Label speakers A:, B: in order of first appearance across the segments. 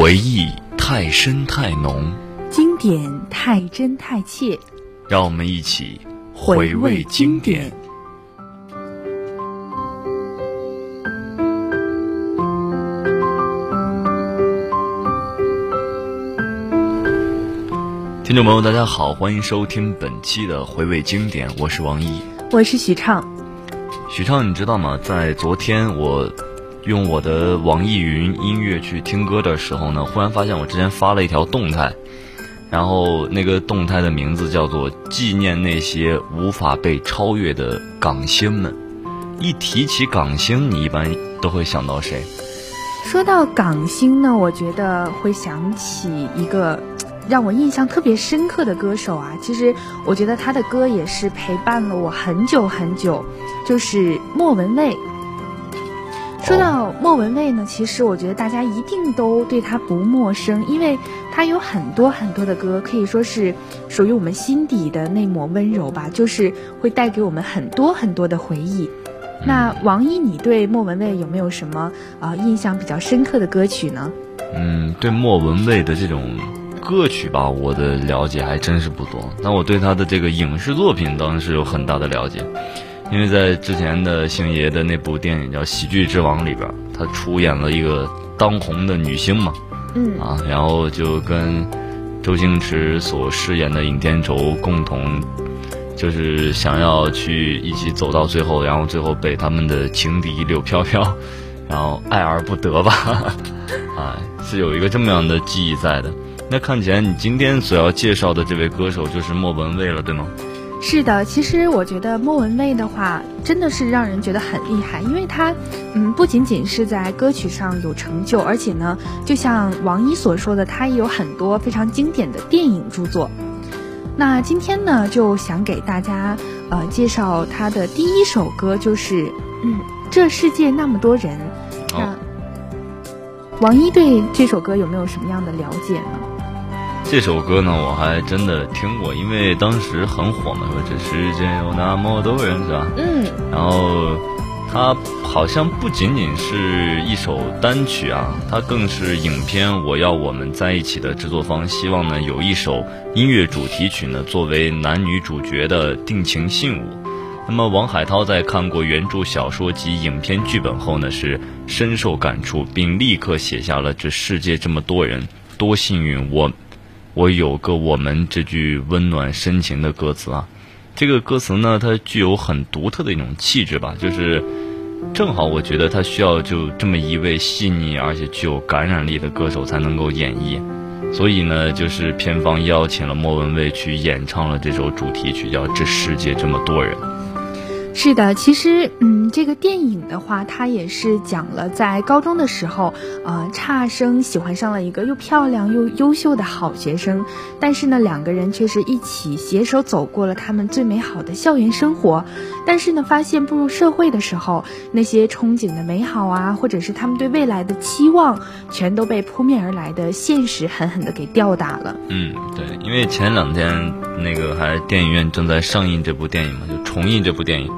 A: 回忆太深太浓，
B: 经典太真太切，
A: 让我们一起回味经典。听众朋友，大家好，欢迎收听本期的回味经典，我是王一，
B: 我是许畅。
A: 许畅，你知道吗？在昨天我用我的网易云音乐去听歌的时候呢，忽然发现我之前发了一条动态，然后那个动态的名字叫做“纪念那些无法被超越的港星们”。一提起港星，你一般都会想到谁？
B: 说到港星呢，我觉得会想起一个。让我印象特别深刻的歌手啊，其实我觉得他的歌也是陪伴了我很久很久，就是莫文蔚。说到莫文蔚呢，其实我觉得大家一定都对他不陌生，因为他有很多很多的歌，可以说是属于我们心底的那抹温柔吧，就是会带给我们很多很多的回忆。那王一，你对莫文蔚有没有什么啊印象比较深刻的歌曲呢？
A: 嗯，对莫文蔚的这种。歌曲吧，我的了解还真是不多。但我对他的这个影视作品当然是有很大的了解，因为在之前的星爷的那部电影叫《喜剧之王》里边，他出演了一个当红的女星嘛，
B: 嗯
A: 啊，然后就跟周星驰所饰演的尹天仇共同，就是想要去一起走到最后，然后最后被他们的情敌柳飘飘，然后爱而不得吧，啊，是有一个这么样的记忆在的。那看起来你今天所要介绍的这位歌手就是莫文蔚了，对吗？
B: 是的，其实我觉得莫文蔚的话真的是让人觉得很厉害，因为她，嗯，不仅仅是在歌曲上有成就，而且呢，就像王一所说的，她也有很多非常经典的电影著作。那今天呢，就想给大家呃介绍她的第一首歌，就是嗯，这世界那么多人。
A: 那
B: 王一对这首歌有没有什么样的了解呢？
A: 这首歌呢，我还真的听过，因为当时很火嘛，说这世界有那么多人，是吧？
B: 嗯。
A: 然后，它好像不仅仅是一首单曲啊，它更是影片《我要我们在一起》的制作方希望呢有一首音乐主题曲呢作为男女主角的定情信物。那么，王海涛在看过原著小说及影片剧本后呢，是深受感触，并立刻写下了“这世界这么多人，多幸运我”。我有个我们这句温暖深情的歌词啊，这个歌词呢，它具有很独特的一种气质吧，就是正好我觉得它需要就这么一位细腻而且具有感染力的歌手才能够演绎，所以呢，就是片方邀请了莫文蔚去演唱了这首主题曲，叫《这世界这么多人》。
B: 是的，其实，嗯，这个电影的话，它也是讲了在高中的时候，呃，差生喜欢上了一个又漂亮又优秀的好学生，但是呢，两个人却是一起携手走过了他们最美好的校园生活，但是呢，发现步入社会的时候，那些憧憬的美好啊，或者是他们对未来的期望，全都被扑面而来的现实狠狠的给吊打了。
A: 嗯，对，因为前两天那个还电影院正在上映这部电影嘛，就重映这部电影。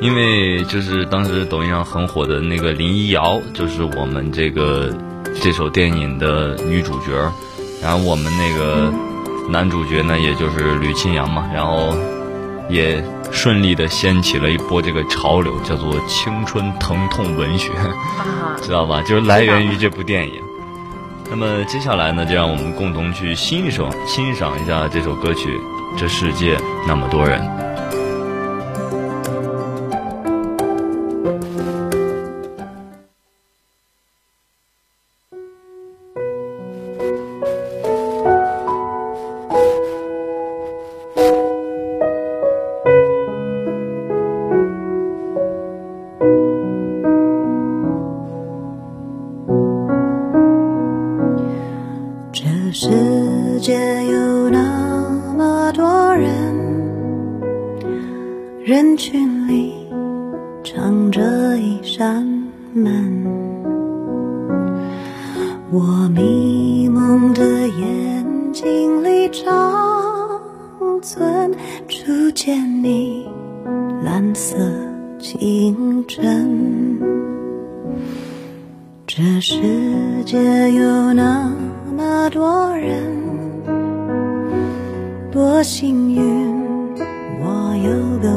A: 因为就是当时抖音上很火的那个林一瑶，就是我们这个这首电影的女主角，然后我们那个男主角呢，也就是吕钦阳嘛，然后也顺利的掀起了一波这个潮流，叫做青春疼痛文学，知道吧？就是来源于这部电影。那么接下来呢，就让我们共同去欣赏欣赏一下这首歌曲《这世界那么多人》。
C: 人有那么多人，多幸运，我有个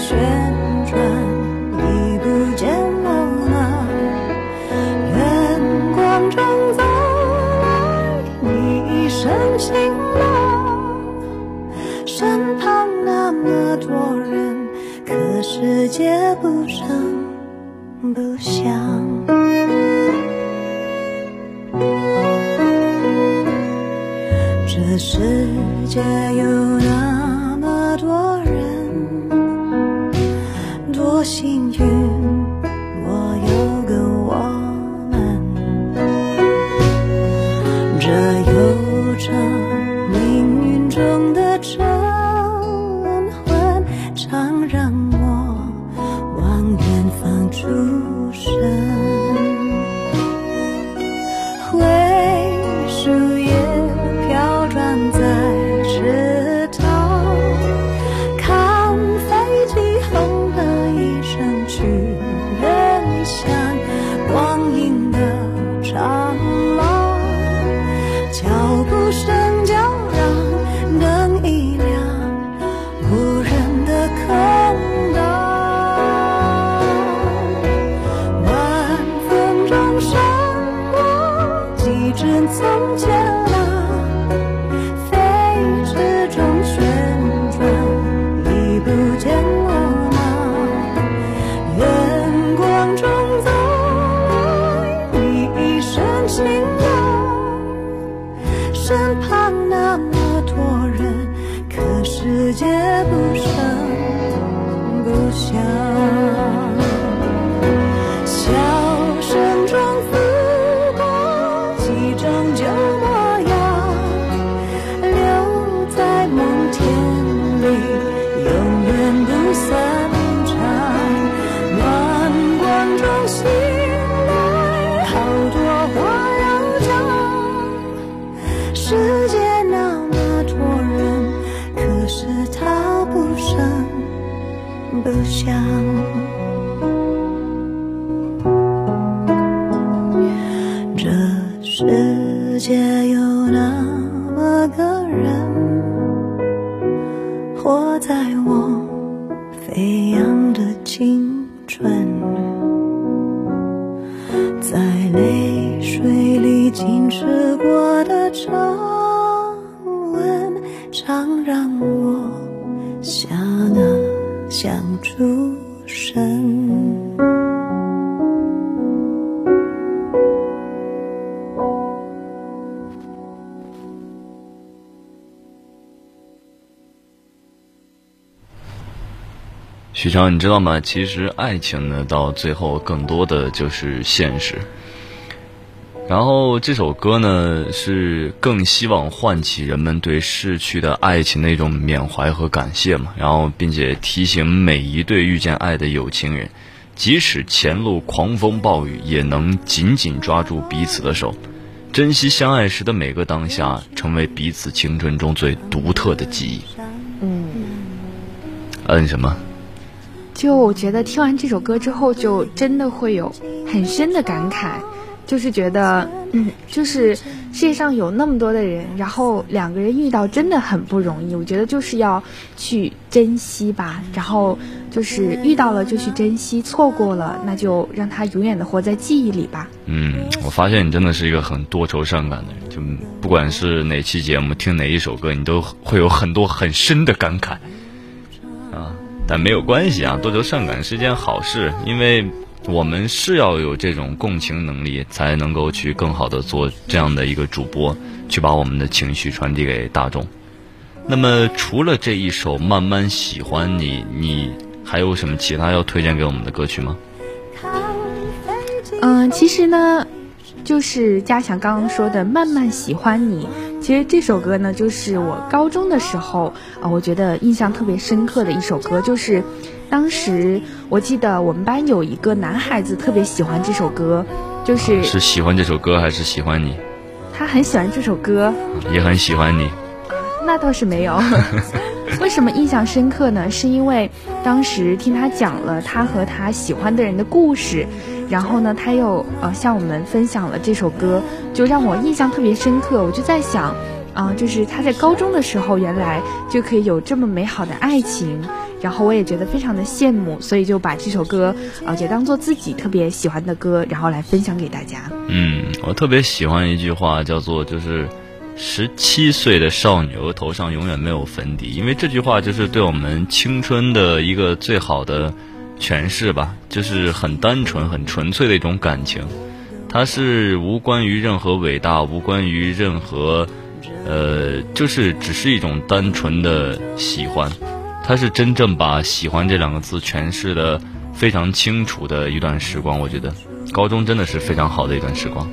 C: 旋转，已不见了吗？远光中走来你一身晴朗，身旁那么多人，可世界不声不响。这世界想。
A: 许昌，你知道吗？其实爱情呢，到最后更多的就是现实。然后这首歌呢，是更希望唤起人们对逝去的爱情的一种缅怀和感谢嘛。然后，并且提醒每一对遇见爱的有情人，即使前路狂风暴雨，也能紧紧抓住彼此的手，珍惜相爱时的每个当下，成为彼此青春中最独特的记忆。
B: 嗯，
A: 嗯，什么？
B: 就我觉得听完这首歌之后，就真的会有很深的感慨，就是觉得，嗯，就是世界上有那么多的人，然后两个人遇到真的很不容易。我觉得就是要去珍惜吧，然后就是遇到了就去珍惜，错过了那就让它永远的活在记忆里吧。
A: 嗯，我发现你真的是一个很多愁善感的人，就不管是哪期节目听哪一首歌，你都会有很多很深的感慨。但没有关系啊，多愁善感是件好事，因为我们是要有这种共情能力，才能够去更好的做这样的一个主播，去把我们的情绪传递给大众。那么除了这一首《慢慢喜欢你》，你还有什么其他要推荐给我们的歌曲吗？
B: 嗯，其实呢，就是嘉祥刚刚说的《慢慢喜欢你》。其实这首歌呢，就是我高中的时候啊，我觉得印象特别深刻的一首歌。就是当时我记得我们班有一个男孩子特别喜欢这首歌，就是
A: 是喜欢这首歌还是喜欢你？
B: 他很喜欢这首歌，
A: 也很喜欢你。
B: 那倒是没有。为什么印象深刻呢？是因为当时听他讲了他和他喜欢的人的故事。然后呢，他又呃向我们分享了这首歌，就让我印象特别深刻。我就在想，啊，就是他在高中的时候，原来就可以有这么美好的爱情。然后我也觉得非常的羡慕，所以就把这首歌啊也当做自己特别喜欢的歌，然后来分享给大家。
A: 嗯，我特别喜欢一句话，叫做就是十七岁的少女额头上永远没有粉底，因为这句话就是对我们青春的一个最好的。诠释吧，就是很单纯、很纯粹的一种感情，它是无关于任何伟大，无关于任何，呃，就是只是一种单纯的喜欢，它是真正把喜欢这两个字诠释的非常清楚的一段时光。我觉得高中真的是非常好的一段时光。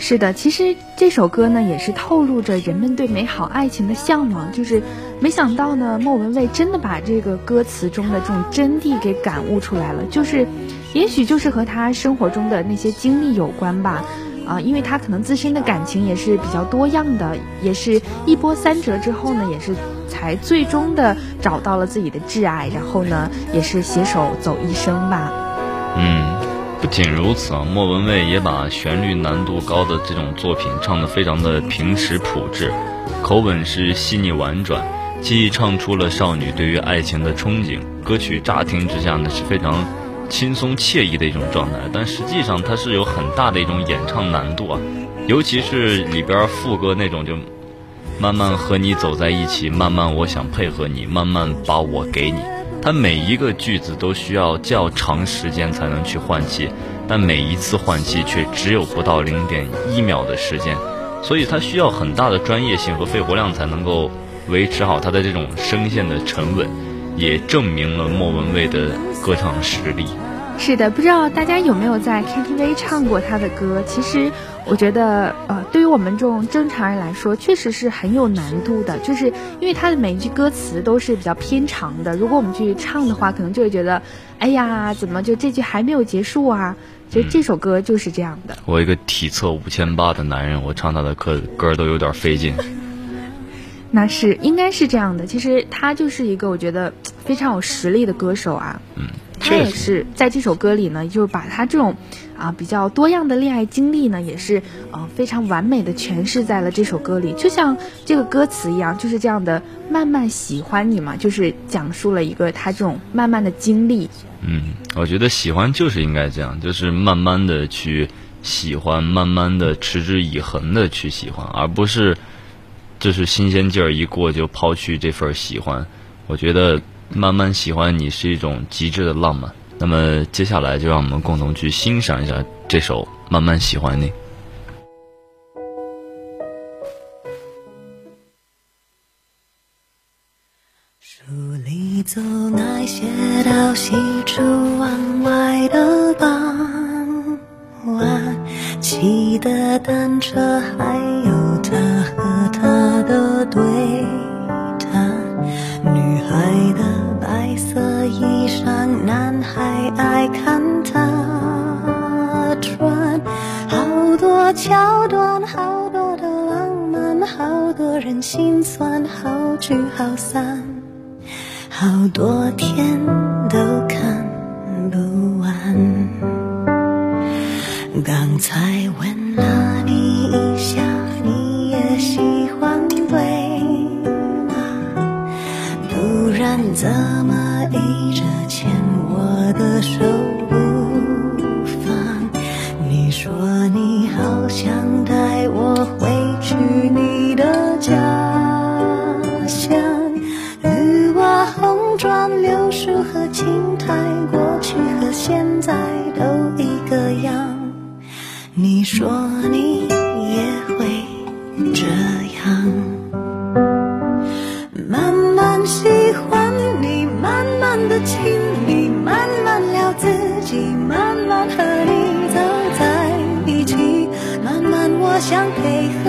B: 是的，其实这首歌呢，也是透露着人们对美好爱情的向往。就是没想到呢，莫文蔚真的把这个歌词中的这种真谛给感悟出来了。就是，也许就是和他生活中的那些经历有关吧。啊，因为他可能自身的感情也是比较多样的，也是一波三折之后呢，也是才最终的找到了自己的挚爱，然后呢，也是携手走一生吧。
A: 嗯。仅如此啊，莫文蔚也把旋律难度高的这种作品唱得非常的平实朴质，口吻是细腻婉转，既唱出了少女对于爱情的憧憬。歌曲乍听之下呢是非常轻松惬意的一种状态，但实际上它是有很大的一种演唱难度啊，尤其是里边副歌那种就慢慢和你走在一起，慢慢我想配合你，慢慢把我给你。它每一个句子都需要较长时间才能去换气，但每一次换气却只有不到零点一秒的时间，所以它需要很大的专业性和肺活量才能够维持好它的这种声线的沉稳，也证明了莫文蔚的歌唱实力。
B: 是的，不知道大家有没有在 KTV 唱过他的歌？其实我觉得，呃，对于我们这种正常人来说，确实是很有难度的。就是因为他的每一句歌词都是比较偏长的，如果我们去唱的话，可能就会觉得，哎呀，怎么就这句还没有结束啊？其实这首歌就是这样的。
A: 我一个体测五千八的男人，我唱他的歌歌都有点费劲。
B: 那是应该是这样的。其实他就是一个我觉得非常有实力的歌手啊。
A: 嗯。
B: 他也是在这首歌里呢，就是把他这种啊比较多样的恋爱经历呢，也是呃非常完美的诠释在了这首歌里，就像这个歌词一样，就是这样的慢慢喜欢你嘛，就是讲述了一个他这种慢慢的经历。
A: 嗯，我觉得喜欢就是应该这样，就是慢慢的去喜欢，慢慢的持之以恒的去喜欢，而不是就是新鲜劲儿一过就抛去这份喜欢。我觉得。慢慢喜欢你是一种极致的浪漫。那么接下来就让我们共同去欣赏一下这首《慢慢喜欢你》。
C: 书里总爱写到喜出望外的傍晚，骑的单车，还有他和他的对看他穿。好多桥段，好多的浪漫，好多人心酸，好聚好散，好多天都看不完。刚才问了你一下，你也喜欢对吗？不然怎？么说你也会这样，慢慢喜欢你，慢慢的亲密，慢慢聊自己，慢慢和你走在一起，慢慢我想配合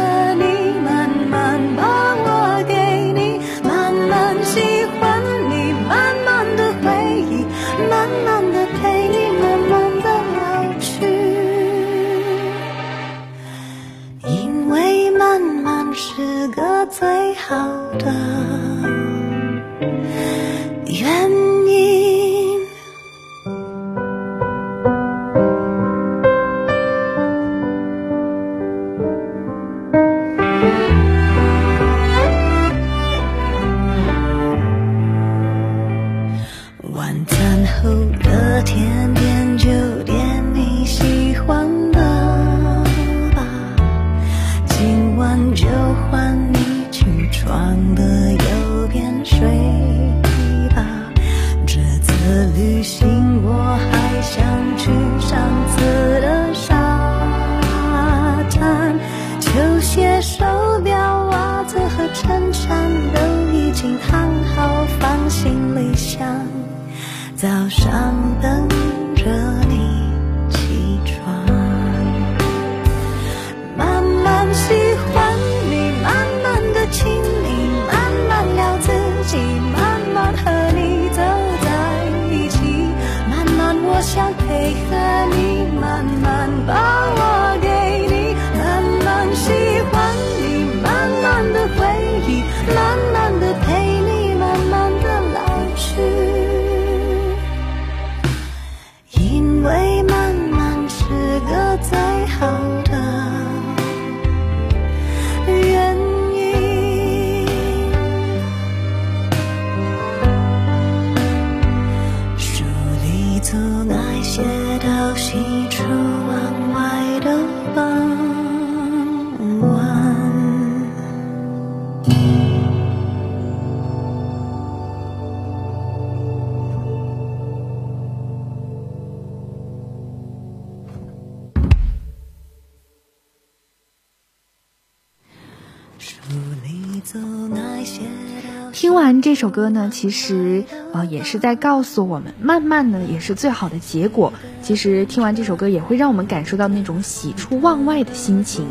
B: 首歌呢，其实呃也是在告诉我们，慢慢呢也是最好的结果。其实听完这首歌也会让我们感受到那种喜出望外的心情，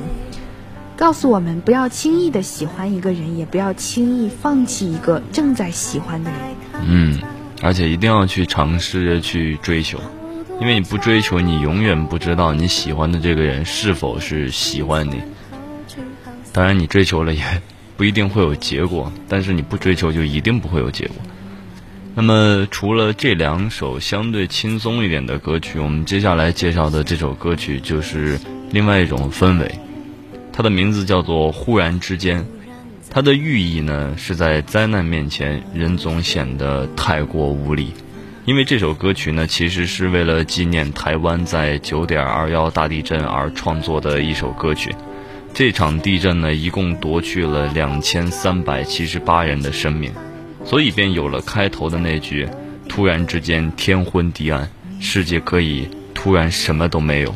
B: 告诉我们不要轻易的喜欢一个人，也不要轻易放弃一个正在喜欢的人。
A: 嗯，而且一定要去尝试着去追求，因为你不追求，你永远不知道你喜欢的这个人是否是喜欢你。当然，你追求了也不一定会有结果，但是你不追求就一定不会有结果。那么，除了这两首相对轻松一点的歌曲，我们接下来介绍的这首歌曲就是另外一种氛围，它的名字叫做《忽然之间》。它的寓意呢是在灾难面前，人总显得太过无力。因为这首歌曲呢，其实是为了纪念台湾在九点二幺大地震而创作的一首歌曲。这场地震呢，一共夺去了两千三百七十八人的生命，所以便有了开头的那句：“突然之间天昏地暗，世界可以突然什么都没有。”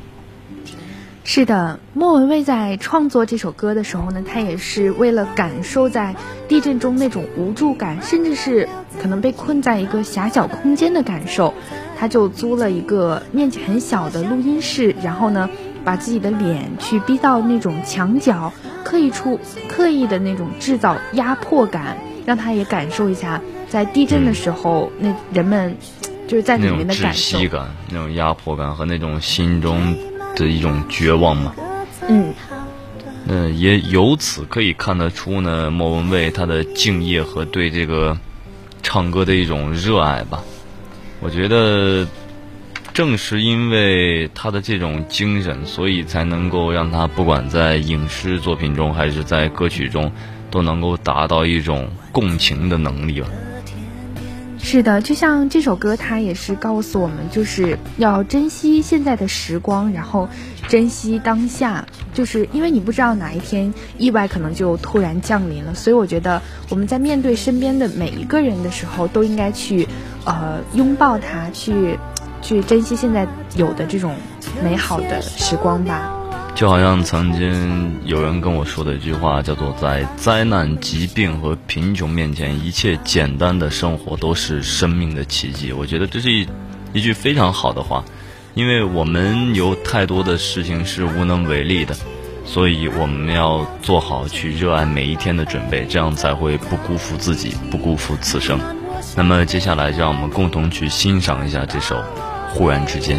B: 是的，莫文蔚在创作这首歌的时候呢，他也是为了感受在地震中那种无助感，甚至是可能被困在一个狭小空间的感受，他就租了一个面积很小的录音室，然后呢，把自己的脸去逼到那种墙角，刻意出刻意的那种制造压迫感，让他也感受一下在地震的时候、那人们就是在里面的感受
A: 息。感、那种压迫感和那种心中的一种绝望嘛。
B: 嗯，
A: 那也由此可以看得出呢，莫文蔚她的敬业和对这个唱歌的一种热爱吧。我觉得，正是因为他的这种精神，所以才能够让他不管在影视作品中还是在歌曲中，都能够达到一种共情的能力吧。
B: 是的，就像这首歌，它也是告诉我们，就是要珍惜现在的时光，然后珍惜当下，就是因为你不知道哪一天意外可能就突然降临了，所以我觉得我们在面对身边的每一个人的时候，都应该去呃拥抱他，去去珍惜现在有的这种美好的时光吧。
A: 就好像曾经有人跟我说的一句话，叫做“在灾难、疾病和贫穷面前，一切简单的生活都是生命的奇迹”。我觉得这是一一句非常好的话，因为我们有太多的事情是无能为力的，所以我们要做好去热爱每一天的准备，这样才会不辜负自己，不辜负此生。那么接下来，让我们共同去欣赏一下这首《忽然之间》。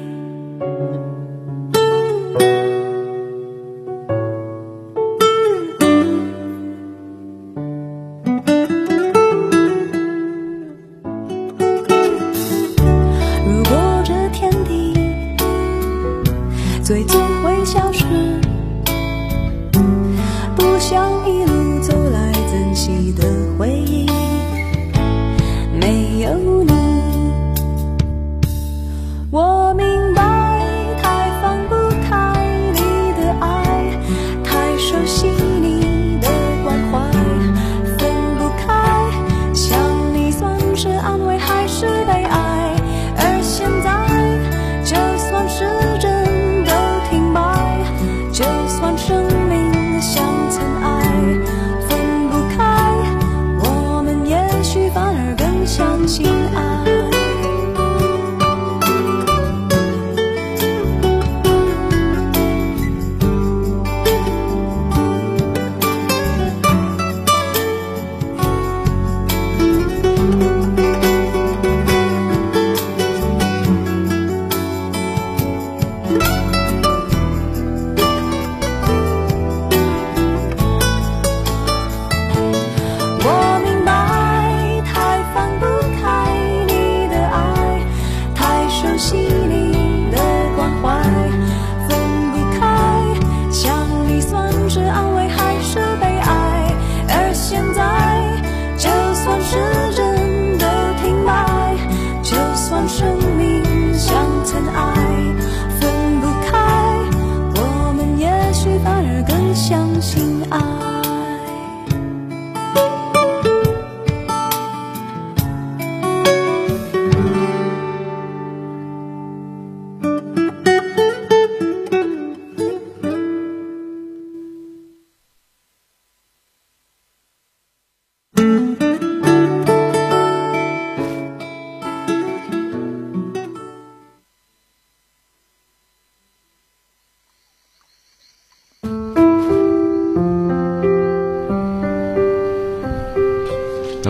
C: 相依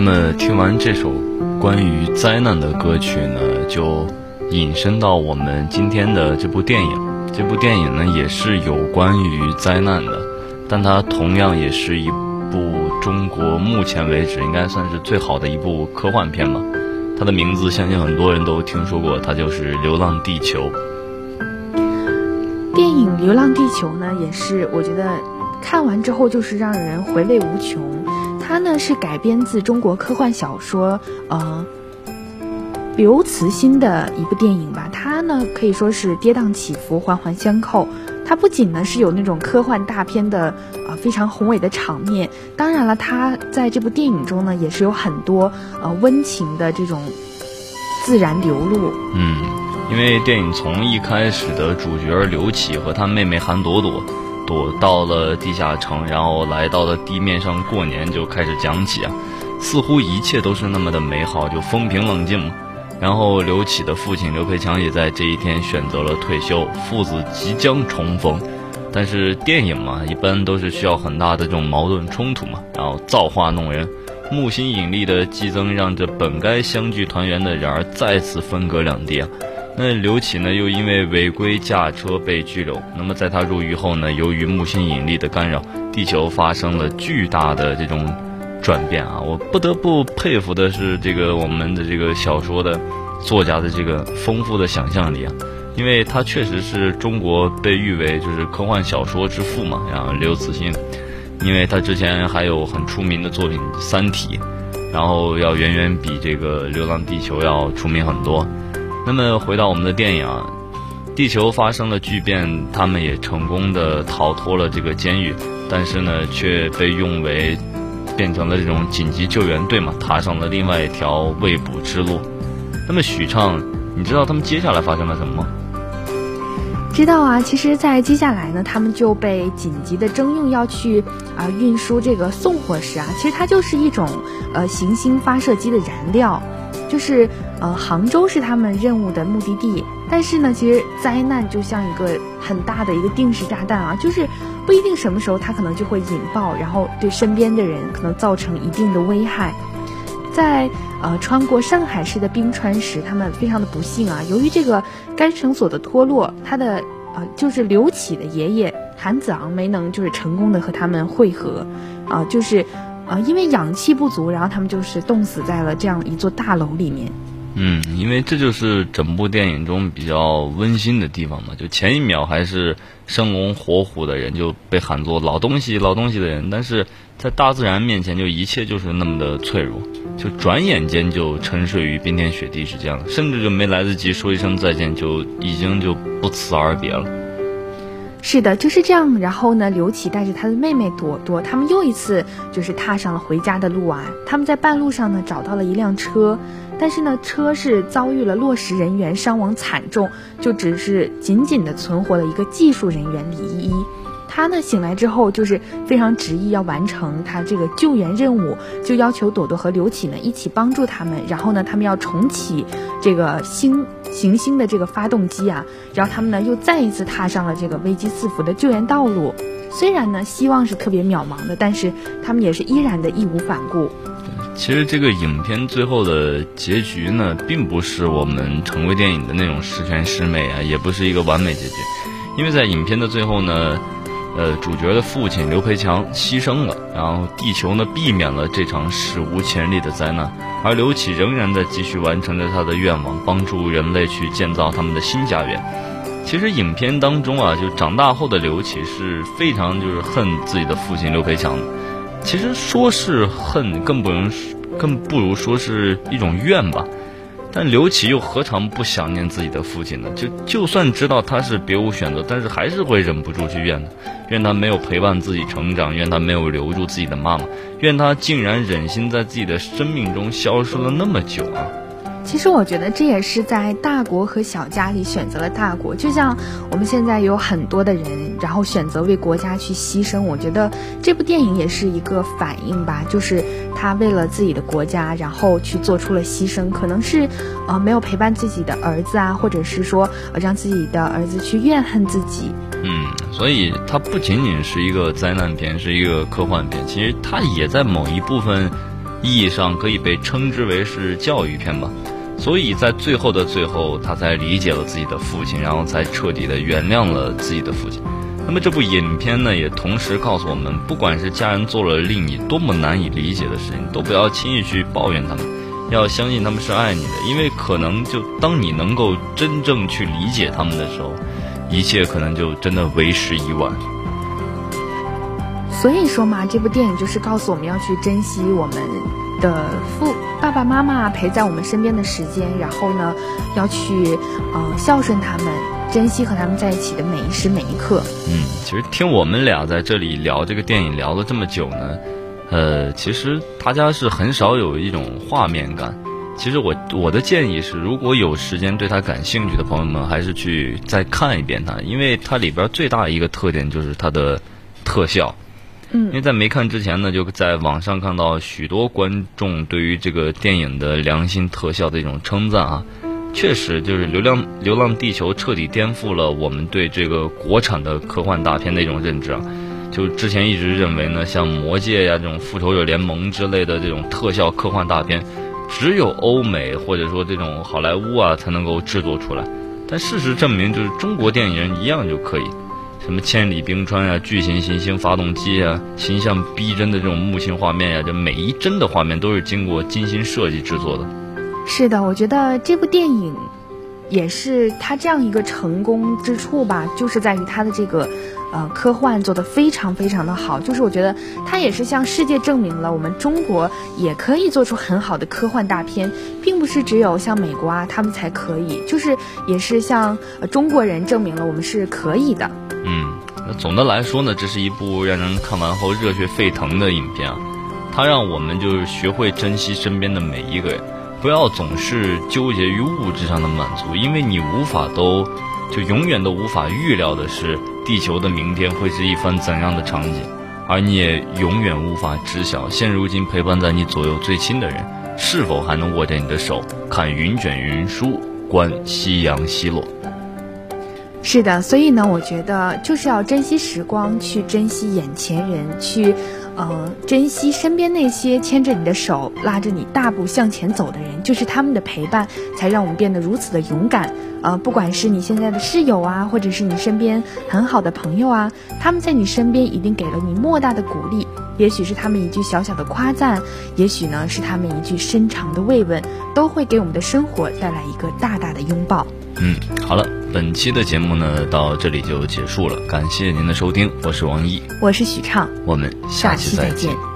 A: 那么听完这首关于灾难的歌曲呢，就引申到我们今天的这部电影。这部电影呢，也是有关于灾难的，但它同样也是一部中国目前为止应该算是最好的一部科幻片吧。它的名字相信很多人都听说过，它就是《流浪地球》。
B: 电影《流浪地球》呢，也是我觉得看完之后就是让人回味无穷。它呢是改编自中国科幻小说呃刘慈欣的一部电影吧。它呢可以说是跌宕起伏、环环相扣。它不仅呢是有那种科幻大片的呃非常宏伟的场面，当然了，它在这部电影中呢也是有很多呃温情的这种自然流露。
A: 嗯，因为电影从一开始的主角刘启和他妹妹韩朵朵躲到了地下城，然后来到了地面上过年就开始讲起啊，似乎一切都是那么的美好，就风平浪静嘛。然后刘启的父亲刘培强也在这一天选择了退休，父子即将重逢。但是电影嘛，一般都是需要很大的这种矛盾冲突嘛，然后造化弄人，木星引力的激增让这本该相聚团圆的人儿再次分隔两地啊。那刘启呢，又因为违规驾车被拘留。那么在他入狱后呢，由于木星引力的干扰，地球发生了巨大的这种。转变啊！我不得不佩服的是这个我们的这个小说的作家的这个丰富的想象力啊，因为他确实是中国被誉为就是科幻小说之父嘛，然后刘慈欣，因为他之前还有很出名的作品《三体》，然后要远远比这个《流浪地球》要出名很多。那么回到我们的电影啊，地球发生了巨变，他们也成功的逃脱了这个监狱，但是呢，却被用为。变成了这种紧急救援队嘛，踏上了另外一条未卜之路。那么许畅，你知道他们接下来发生了什么吗？
B: 知道啊，其实，在接下来呢，他们就被紧急的征用要去啊运输这个送货时啊，其实它就是一种呃行星发射机的燃料，就是呃杭州是他们任务的目的地。但是呢，其实灾难就像一个很大的一个定时炸弹啊，就是不一定什么时候它可能就会引爆，然后对身边的人可能造成一定的危害。在呃穿过上海市的冰川时，他们非常的不幸啊，由于这个干绳索的脱落，他的呃就是刘启的爷爷韩子昂没能就是成功的和他们会合，啊就是啊因为氧气不足，然后他们就是冻死在了这样一座大楼里面。
A: 嗯，因为这就是整部电影中比较温馨的地方嘛。就前一秒还是生龙活虎的人，就被喊作老东西、老东西的人，但是在大自然面前，就一切就是那么的脆弱，就转眼间就沉睡于冰天雪地之间了，甚至就没来得及说一声再见，就已经就不辞而别了。
B: 是的，就是这样。然后呢，刘启带着他的妹妹朵朵，他们又一次就是踏上了回家的路啊。他们在半路上呢，找到了一辆车。但是呢，车是遭遇了落石人员伤亡惨重，就只是仅仅的存活了一个技术人员李依依。他呢醒来之后就是非常执意要完成他这个救援任务，就要求朵朵和刘启呢一起帮助他们。然后呢，他们要重启这个星行星的这个发动机啊，然后他们呢又再一次踏上了这个危机四伏的救援道路。虽然呢希望是特别渺茫的，但是他们也是依然的义无反顾。
A: 其实这个影片最后的结局呢，并不是我们常规电影的那种十全十美啊，也不是一个完美结局。因为在影片的最后呢，呃，主角的父亲刘培强牺牲了，然后地球呢避免了这场史无前例的灾难，而刘启仍然在继续完成着他的愿望，帮助人类去建造他们的新家园。其实影片当中啊，就长大后的刘启是非常就是恨自己的父亲刘培强的。其实说是恨，更不能，更不如说是一种怨吧。但刘启又何尝不想念自己的父亲呢？就就算知道他是别无选择，但是还是会忍不住去怨他，怨他没有陪伴自己成长，怨他没有留住自己的妈妈，怨他竟然忍心在自己的生命中消失了那么久啊！
B: 其实我觉得这也是在大国和小家里选择了大国，就像我们现在有很多的人，然后选择为国家去牺牲。我觉得这部电影也是一个反应吧，就是他为了自己的国家，然后去做出了牺牲，可能是呃没有陪伴自己的儿子啊，或者是说呃让自己的儿子去怨恨自己。
A: 嗯，所以它不仅仅是一个灾难片，是一个科幻片，其实它也在某一部分意义上可以被称之为是教育片吧。所以在最后的最后，他才理解了自己的父亲，然后才彻底的原谅了自己的父亲。那么这部影片呢，也同时告诉我们，不管是家人做了令你多么难以理解的事情，都不要轻易去抱怨他们，要相信他们是爱你的，因为可能就当你能够真正去理解他们的时候，一切可能就真的为时已晚。
B: 所以说嘛，这部电影就是告诉我们要去珍惜我们的父爸爸妈妈陪在我们身边的时间，然后呢，要去呃孝顺他们，珍惜和他们在一起的每一时每一刻。
A: 嗯，其实听我们俩在这里聊这个电影聊了这么久呢，呃，其实大家是很少有一种画面感。其实我我的建议是，如果有时间对它感兴趣的朋友们，还是去再看一遍它，因为它里边最大的一个特点就是它的特效。
B: 嗯，
A: 因为在没看之前呢，就在网上看到许多观众对于这个电影的良心特效的一种称赞啊，确实就是《流浪流浪地球》彻底颠覆了我们对这个国产的科幻大片的一种认知啊。就之前一直认为呢，像《魔戒》呀这种《复仇者联盟》之类的这种特效科幻大片。只有欧美或者说这种好莱坞啊才能够制作出来，但事实证明，就是中国电影人一样就可以，什么千里冰川呀、巨型行星发动机呀、形象逼真的这种木星画面呀，这每一帧的画面都是经过精心设计制作的。
B: 是的，我觉得这部电影也是它这样一个成功之处吧，就是在于它的这个。呃，科幻做得非常非常的好，就是我觉得它也是向世界证明了我们中国也可以做出很好的科幻大片，并不是只有像美国啊他们才可以，就是也是向中国人证明了我们是可以的。
A: 嗯，那总的来说呢，这是一部让人看完后热血沸腾的影片啊，它让我们就是学会珍惜身边的每一个人，不要总是纠结于物质上的满足，因为你无法都。就永远都无法预料的是，地球的明天会是一番怎样的场景，而你也永远无法知晓，现如今陪伴在你左右最亲的人，是否还能握着你的手，看云卷云舒，观夕阳西落。
B: 是的，所以呢，我觉得就是要珍惜时光，去珍惜眼前人，去。呃，珍惜身边那些牵着你的手、拉着你大步向前走的人，就是他们的陪伴，才让我们变得如此的勇敢。呃，不管是你现在的室友啊，或者是你身边很好的朋友啊，他们在你身边一定给了你莫大的鼓励。也许是他们一句小小的夸赞，也许呢是他们一句深长的慰问，都会给我们的生活带来一个大大的拥抱。
A: 嗯，好了，本期的节目呢到这里就结束了，感谢您的收听，我是王一，
B: 我是许畅，
A: 我们下期再
B: 见。